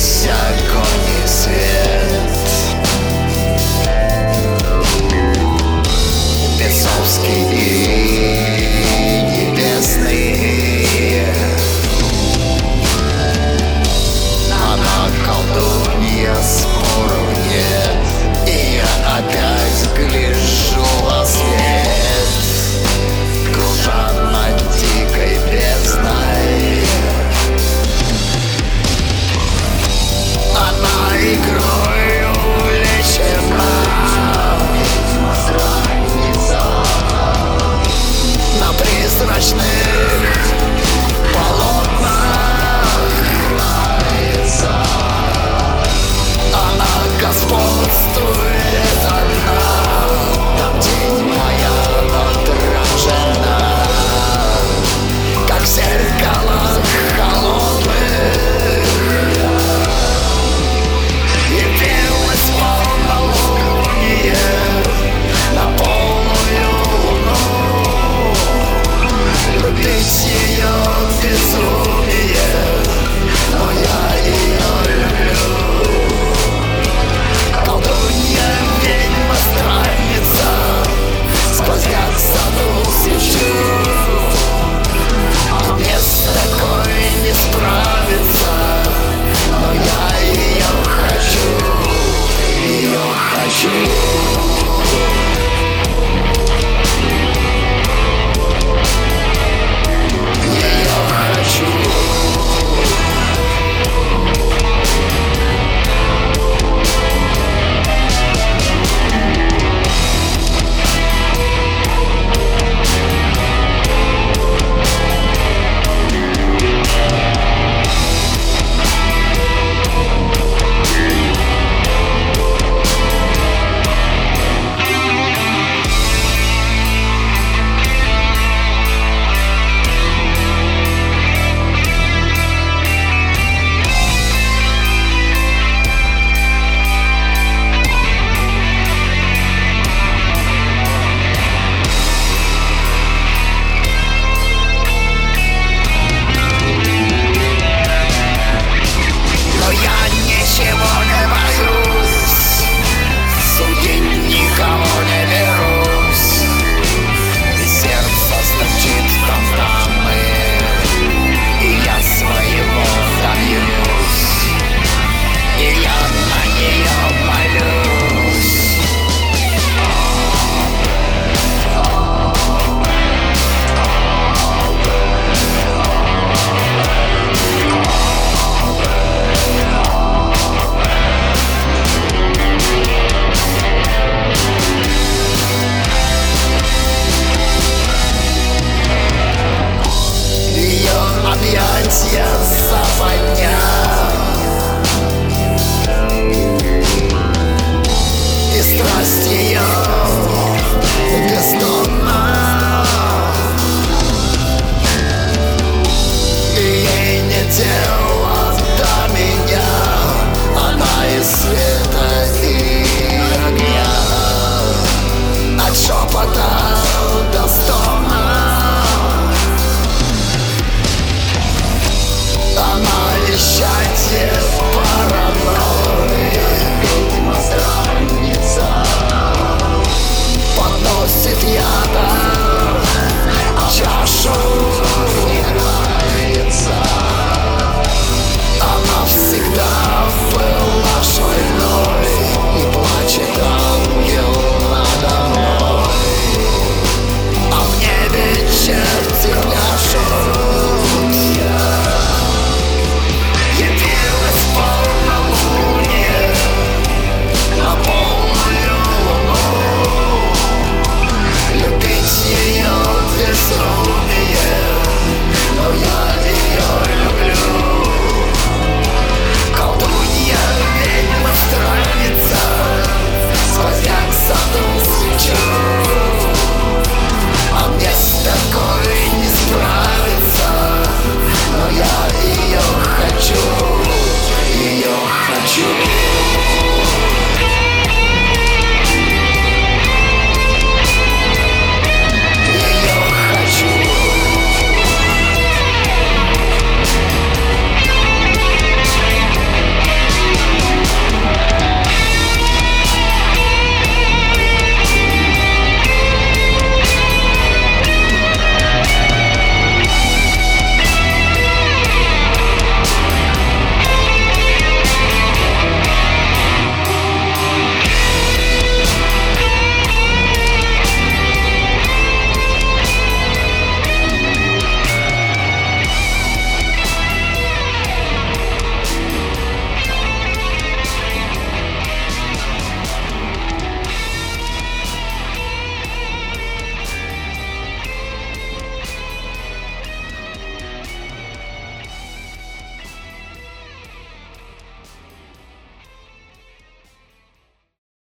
Nation